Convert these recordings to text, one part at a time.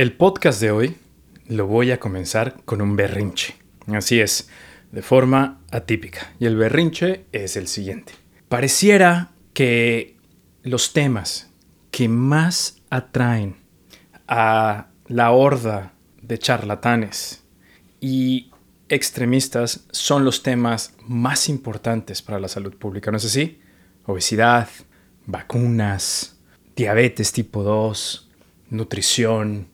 El podcast de hoy lo voy a comenzar con un berrinche. Así es, de forma atípica. Y el berrinche es el siguiente. Pareciera que los temas que más atraen a la horda de charlatanes y extremistas son los temas más importantes para la salud pública, ¿no es así? Obesidad, vacunas, diabetes tipo 2, nutrición,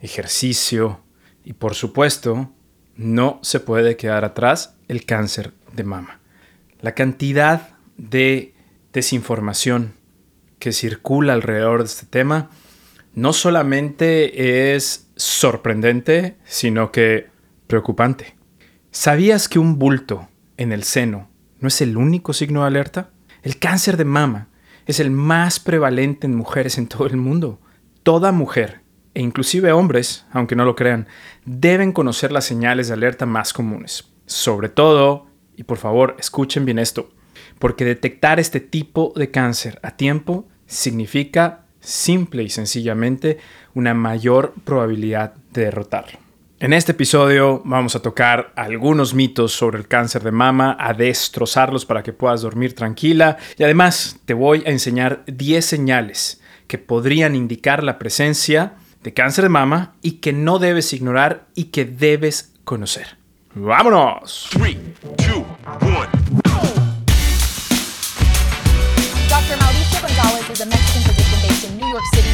ejercicio y por supuesto no se puede quedar atrás el cáncer de mama. La cantidad de desinformación que circula alrededor de este tema no solamente es sorprendente, sino que preocupante. ¿Sabías que un bulto en el seno no es el único signo de alerta? El cáncer de mama es el más prevalente en mujeres en todo el mundo. Toda mujer e inclusive hombres, aunque no lo crean, deben conocer las señales de alerta más comunes. Sobre todo, y por favor escuchen bien esto, porque detectar este tipo de cáncer a tiempo significa simple y sencillamente una mayor probabilidad de derrotarlo. En este episodio vamos a tocar algunos mitos sobre el cáncer de mama, a destrozarlos para que puedas dormir tranquila y además te voy a enseñar 10 señales que podrían indicar la presencia de cáncer de mama y que no debes ignorar y que debes conocer. ¡Vámonos! 3, 2, 1. Dr. Mauricio González is a Mexican physician based in New York City.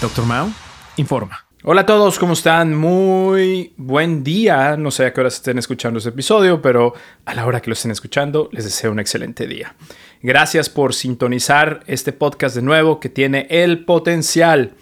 Dr. Mao informa. Hola a todos, ¿cómo están? Muy buen día. No sé a qué horas estén escuchando este episodio, pero a la hora que lo estén escuchando, les deseo un excelente día. Gracias por sintonizar este podcast de nuevo que tiene el potencial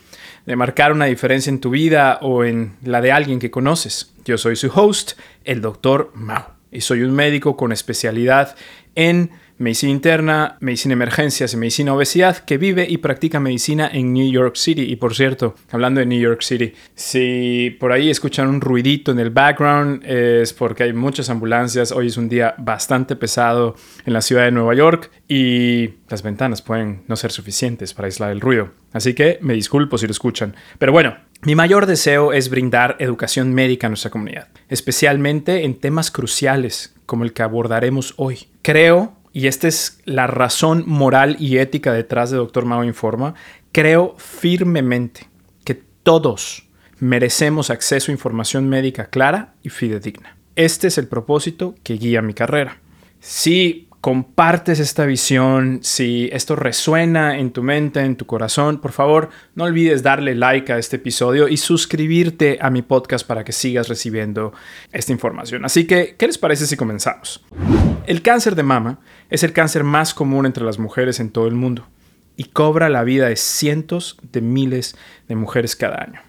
de marcar una diferencia en tu vida o en la de alguien que conoces. Yo soy su host, el Dr. Mao, y soy un médico con especialidad en medicina interna, medicina emergencias y medicina obesidad, que vive y practica medicina en New York City. Y por cierto, hablando de New York City, si por ahí escuchan un ruidito en el background, es porque hay muchas ambulancias. Hoy es un día bastante pesado en la ciudad de Nueva York y las ventanas pueden no ser suficientes para aislar el ruido. Así que me disculpo si lo escuchan. Pero bueno, mi mayor deseo es brindar educación médica a nuestra comunidad, especialmente en temas cruciales como el que abordaremos hoy. Creo y esta es la razón moral y ética detrás de Doctor Mao Informa, creo firmemente que todos merecemos acceso a información médica clara y fidedigna. Este es el propósito que guía mi carrera. Si compartes esta visión, si esto resuena en tu mente, en tu corazón, por favor, no olvides darle like a este episodio y suscribirte a mi podcast para que sigas recibiendo esta información. Así que, ¿qué les parece si comenzamos? El cáncer de mama es el cáncer más común entre las mujeres en todo el mundo y cobra la vida de cientos de miles de mujeres cada año.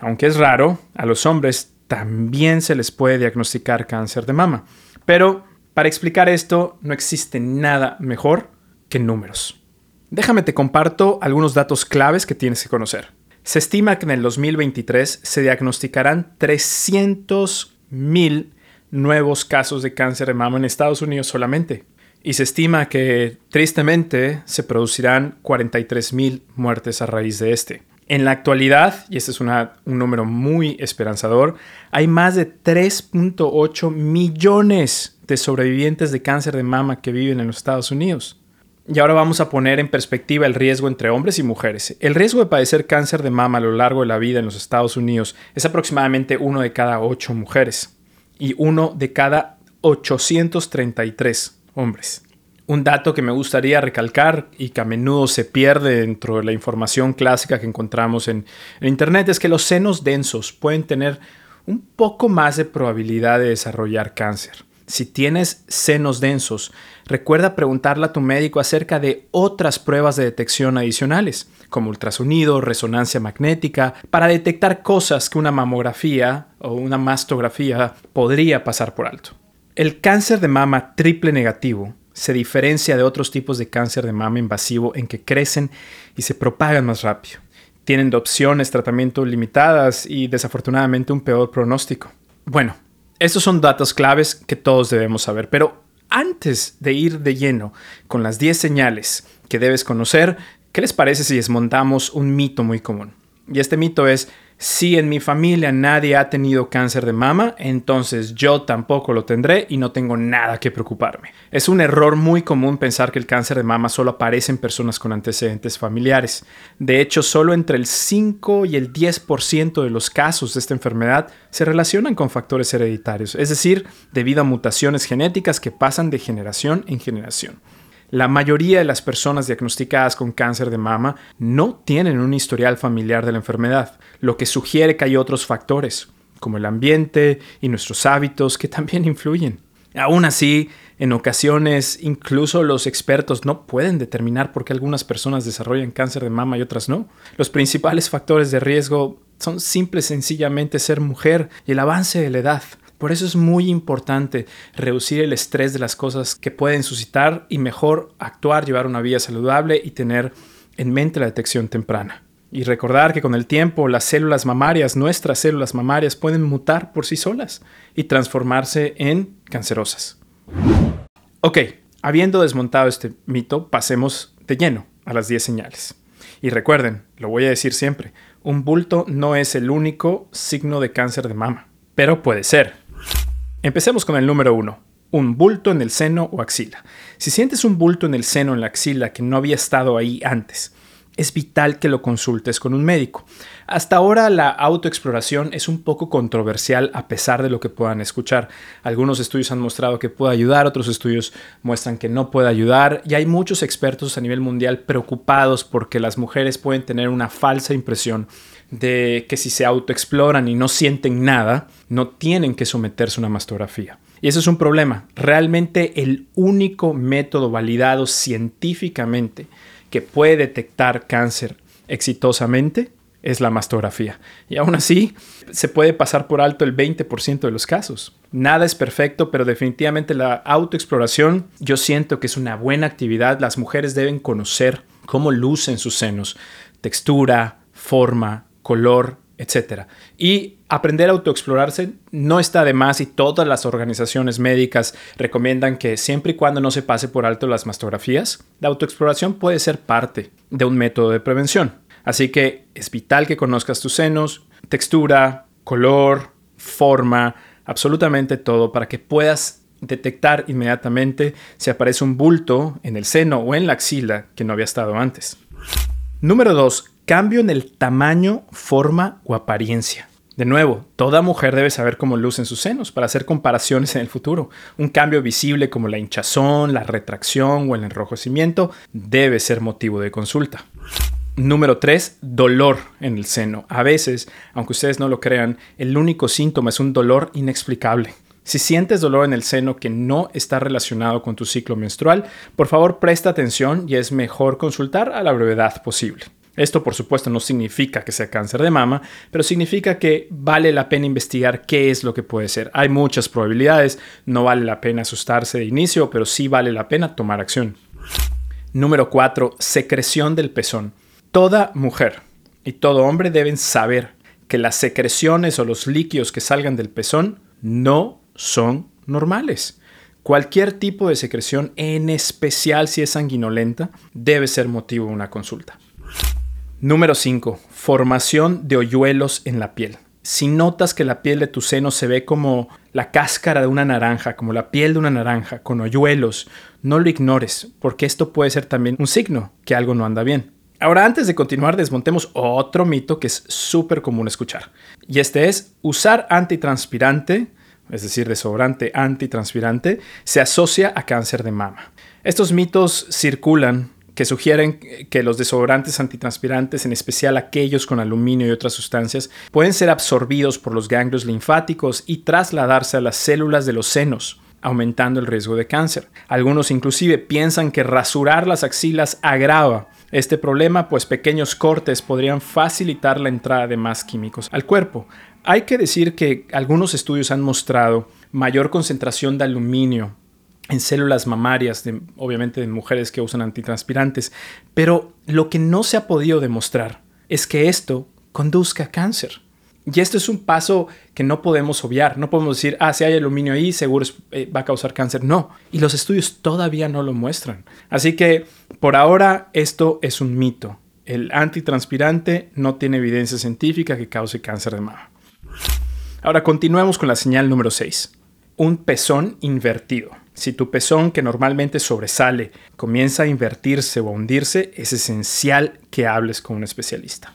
Aunque es raro, a los hombres también se les puede diagnosticar cáncer de mama, pero para explicar esto, no existe nada mejor que números. Déjame te comparto algunos datos claves que tienes que conocer. Se estima que en el 2023 se diagnosticarán 300.000 nuevos casos de cáncer de mama en Estados Unidos solamente. Y se estima que, tristemente, se producirán 43.000 muertes a raíz de este. En la actualidad, y este es un número muy esperanzador, hay más de 3.8 millones de sobrevivientes de cáncer de mama que viven en los Estados Unidos. Y ahora vamos a poner en perspectiva el riesgo entre hombres y mujeres. El riesgo de padecer cáncer de mama a lo largo de la vida en los Estados Unidos es aproximadamente uno de cada ocho mujeres y uno de cada 833 hombres. Un dato que me gustaría recalcar y que a menudo se pierde dentro de la información clásica que encontramos en, Internet es que los senos densos pueden tener un poco más de probabilidad de desarrollar cáncer. Si tienes senos densos, recuerda preguntarle a tu médico acerca de otras pruebas de detección adicionales, como ultrasonido, resonancia magnética, para detectar cosas que una mamografía o una mastografía podría pasar por alto. El cáncer de mama triple negativo se diferencia de otros tipos de cáncer de mama invasivo en que crecen y se propagan más rápido. Tienen de opciones tratamiento limitadas y desafortunadamente un peor pronóstico. Bueno, estos son datos claves que todos debemos saber, pero antes de ir de lleno con las 10 señales que debes conocer, ¿qué les parece si desmontamos un mito muy común? Y este mito es, si en mi familia nadie ha tenido cáncer de mama, entonces yo tampoco lo tendré y no tengo nada que preocuparme. Es un error muy común pensar que el cáncer de mama solo aparece en personas con antecedentes familiares. De hecho, solo entre el 5 y el 10% de los casos de esta enfermedad se relacionan con factores hereditarios, es decir, debido a mutaciones genéticas que pasan de generación en generación. La mayoría de las personas diagnosticadas con cáncer de mama no tienen un historial familiar de la enfermedad, lo que sugiere que hay otros factores, como el ambiente y nuestros hábitos, que también influyen. Aún así, en ocasiones incluso los expertos no pueden determinar por qué algunas personas desarrollan cáncer de mama y otras no. Los principales factores de riesgo son simple y sencillamente ser mujer y el avance de la edad. Por eso es muy importante reducir el estrés de las cosas que pueden suscitar y mejor actuar, llevar una vida saludable y tener en mente la detección temprana. Y recordar que con el tiempo las células mamarias, nuestras células mamarias, pueden mutar por sí solas y transformarse en cancerosas. Ok, habiendo desmontado este mito, pasemos de lleno a las 10 señales. Y recuerden, lo voy a decir siempre, un bulto no es el único signo de cáncer de mama, pero puede ser. Empecemos con el número uno, un bulto en el seno o axila. Si sientes un bulto en el seno o en la axila que no había estado ahí antes, es vital que lo consultes con un médico. Hasta ahora la autoexploración es un poco controversial a pesar de lo que puedan escuchar. Algunos estudios han mostrado que puede ayudar, otros estudios muestran que no puede ayudar y hay muchos expertos a nivel mundial preocupados porque las mujeres pueden tener una falsa impresión de que si se autoexploran y no sienten nada, no tienen que someterse a una mastografía. Y eso es un problema. Realmente el único método validado científicamente que puede detectar cáncer exitosamente es la mastografía. Y aún así, se puede pasar por alto el 20% de los casos. Nada es perfecto, pero definitivamente la autoexploración yo siento que es una buena actividad. Las mujeres deben conocer cómo lucen sus senos, textura, forma, color, etc. Y aprender a autoexplorarse no está de más y todas las organizaciones médicas recomiendan que siempre y cuando no se pase por alto las mastografías, la autoexploración puede ser parte de un método de prevención. Así que es vital que conozcas tus senos, textura, color, forma, absolutamente todo para que puedas detectar inmediatamente si aparece un bulto en el seno o en la axila que no había estado antes. Número 2 cambio en el tamaño, forma o apariencia. De nuevo, toda mujer debe saber cómo lucen sus senos para hacer comparaciones en el futuro. Un cambio visible como la hinchazón, la retracción o el enrojecimiento debe ser motivo de consulta. Número 3. Dolor en el seno. A veces, aunque ustedes no lo crean, el único síntoma es un dolor inexplicable. Si sientes dolor en el seno que no está relacionado con tu ciclo menstrual, por favor presta atención y es mejor consultar a la brevedad posible. Esto por supuesto no significa que sea cáncer de mama, pero significa que vale la pena investigar qué es lo que puede ser. Hay muchas probabilidades, no vale la pena asustarse de inicio, pero sí vale la pena tomar acción. Número 4. Secreción del pezón. Toda mujer y todo hombre deben saber que las secreciones o los líquidos que salgan del pezón no son normales. Cualquier tipo de secreción, en especial si es sanguinolenta, debe ser motivo de una consulta. Número 5. Formación de hoyuelos en la piel. Si notas que la piel de tu seno se ve como la cáscara de una naranja, como la piel de una naranja, con hoyuelos, no lo ignores, porque esto puede ser también un signo que algo no anda bien. Ahora, antes de continuar, desmontemos otro mito que es súper común escuchar. Y este es, usar antitranspirante, es decir, desodorante antitranspirante, se asocia a cáncer de mama. Estos mitos circulan que sugieren que los desodorantes antitranspirantes, en especial aquellos con aluminio y otras sustancias, pueden ser absorbidos por los ganglios linfáticos y trasladarse a las células de los senos aumentando el riesgo de cáncer. Algunos inclusive piensan que rasurar las axilas agrava este problema, pues pequeños cortes podrían facilitar la entrada de más químicos al cuerpo. Hay que decir que algunos estudios han mostrado mayor concentración de aluminio en células mamarias, obviamente de mujeres que usan antitranspirantes, pero lo que no se ha podido demostrar es que esto conduzca a cáncer. Y esto es un paso que no podemos obviar. No podemos decir, ah, si hay aluminio ahí, seguro eh, va a causar cáncer. No. Y los estudios todavía no lo muestran. Así que por ahora esto es un mito. El antitranspirante no tiene evidencia científica que cause cáncer de mama. Ahora continuemos con la señal número 6. Un pezón invertido. Si tu pezón, que normalmente sobresale, comienza a invertirse o a hundirse, es esencial que hables con un especialista.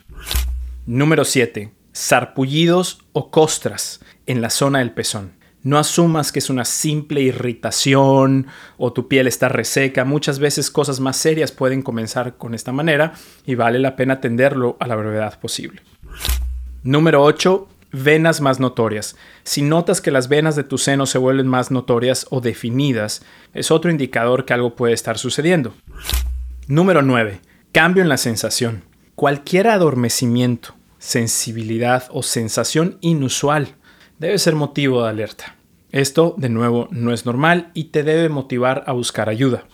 Número 7 sarpullidos o costras en la zona del pezón. No asumas que es una simple irritación o tu piel está reseca. Muchas veces cosas más serias pueden comenzar con esta manera y vale la pena atenderlo a la brevedad posible. Número 8. Venas más notorias. Si notas que las venas de tu seno se vuelven más notorias o definidas, es otro indicador que algo puede estar sucediendo. Número 9. Cambio en la sensación. Cualquier adormecimiento sensibilidad o sensación inusual debe ser motivo de alerta. Esto, de nuevo, no es normal y te debe motivar a buscar ayuda.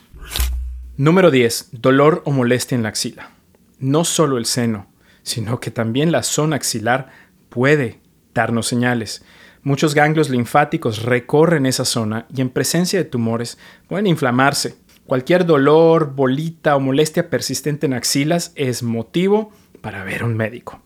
Número 10. Dolor o molestia en la axila. No solo el seno, sino que también la zona axilar puede darnos señales. Muchos ganglios linfáticos recorren esa zona y en presencia de tumores pueden inflamarse. Cualquier dolor, bolita o molestia persistente en axilas es motivo para ver a un médico.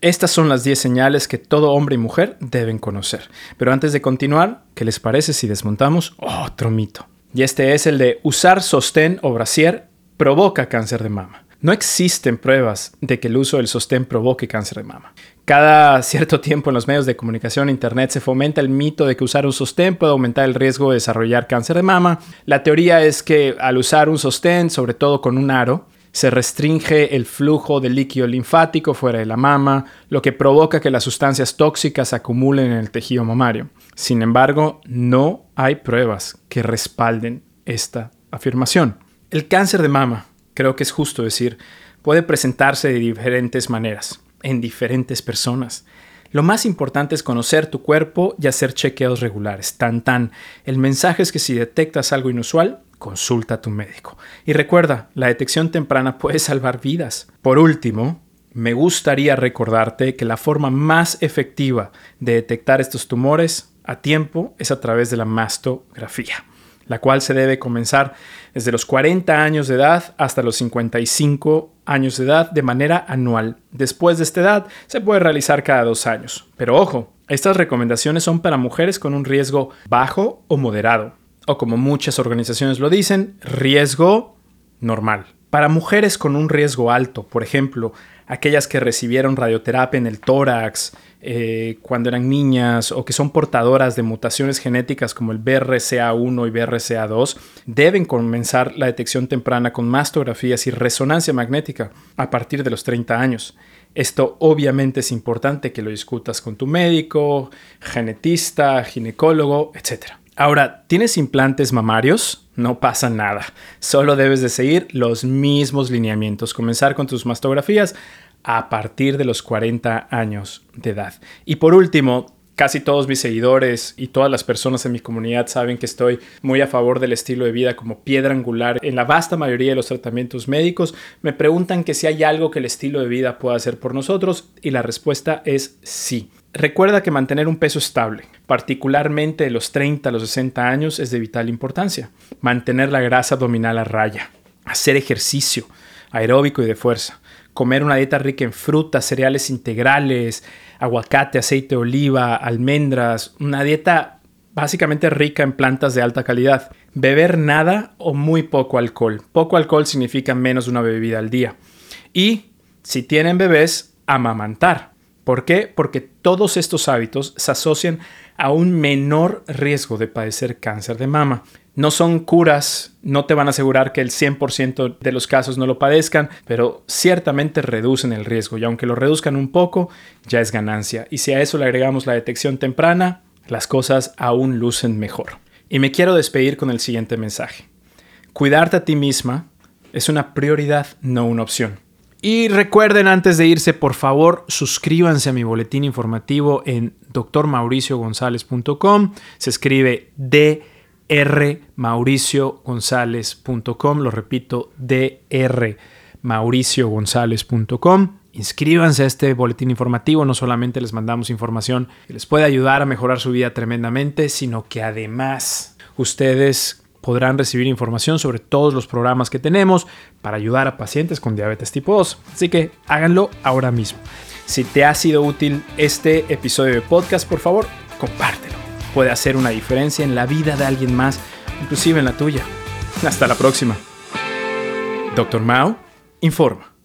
Estas son las 10 señales que todo hombre y mujer deben conocer. Pero antes de continuar, ¿qué les parece si desmontamos otro mito? Y este es el de usar sostén o brasier provoca cáncer de mama. No existen pruebas de que el uso del sostén provoque cáncer de mama. Cada cierto tiempo en los medios de comunicación e internet se fomenta el mito de que usar un sostén puede aumentar el riesgo de desarrollar cáncer de mama. La teoría es que al usar un sostén, sobre todo con un aro, se restringe el flujo de líquido linfático fuera de la mama, lo que provoca que las sustancias tóxicas acumulen en el tejido mamario. Sin embargo, no hay pruebas que respalden esta afirmación. El cáncer de mama, creo que es justo decir, puede presentarse de diferentes maneras, en diferentes personas. Lo más importante es conocer tu cuerpo y hacer chequeos regulares. Tan tan. El mensaje es que si detectas algo inusual, consulta a tu médico. Y recuerda, la detección temprana puede salvar vidas. Por último, me gustaría recordarte que la forma más efectiva de detectar estos tumores a tiempo es a través de la mastografía la cual se debe comenzar desde los 40 años de edad hasta los 55 años de edad de manera anual. Después de esta edad se puede realizar cada dos años. Pero ojo, estas recomendaciones son para mujeres con un riesgo bajo o moderado, o como muchas organizaciones lo dicen, riesgo normal. Para mujeres con un riesgo alto, por ejemplo, aquellas que recibieron radioterapia en el tórax eh, cuando eran niñas o que son portadoras de mutaciones genéticas como el BRCA1 y BRCA2, deben comenzar la detección temprana con mastografías y resonancia magnética a partir de los 30 años. Esto obviamente es importante que lo discutas con tu médico, genetista, ginecólogo, etc. Ahora, ¿tienes implantes mamarios? No pasa nada. Solo debes de seguir los mismos lineamientos. Comenzar con tus mastografías a partir de los 40 años de edad. Y por último, casi todos mis seguidores y todas las personas en mi comunidad saben que estoy muy a favor del estilo de vida como piedra angular en la vasta mayoría de los tratamientos médicos. Me preguntan que si hay algo que el estilo de vida pueda hacer por nosotros y la respuesta es sí. Recuerda que mantener un peso estable, particularmente de los 30 a los 60 años, es de vital importancia. Mantener la grasa abdominal a raya, hacer ejercicio aeróbico y de fuerza, comer una dieta rica en frutas, cereales integrales, aguacate, aceite de oliva, almendras, una dieta básicamente rica en plantas de alta calidad. Beber nada o muy poco alcohol. Poco alcohol significa menos de una bebida al día. Y si tienen bebés, amamantar. ¿Por qué? Porque todos estos hábitos se asocian a un menor riesgo de padecer cáncer de mama. No son curas, no te van a asegurar que el 100% de los casos no lo padezcan, pero ciertamente reducen el riesgo y aunque lo reduzcan un poco, ya es ganancia. Y si a eso le agregamos la detección temprana, las cosas aún lucen mejor. Y me quiero despedir con el siguiente mensaje. Cuidarte a ti misma es una prioridad, no una opción. Y recuerden antes de irse, por favor, suscríbanse a mi boletín informativo en drmauriciogonzalez.com. Se escribe drmauriciogonzalez.com. Lo repito, drmauriciogonzalez.com. Inscríbanse a este boletín informativo, no solamente les mandamos información que les puede ayudar a mejorar su vida tremendamente, sino que además ustedes podrán recibir información sobre todos los programas que tenemos para ayudar a pacientes con diabetes tipo 2. Así que háganlo ahora mismo. Si te ha sido útil este episodio de podcast, por favor, compártelo. Puede hacer una diferencia en la vida de alguien más, inclusive en la tuya. Hasta la próxima. Doctor Mao informa.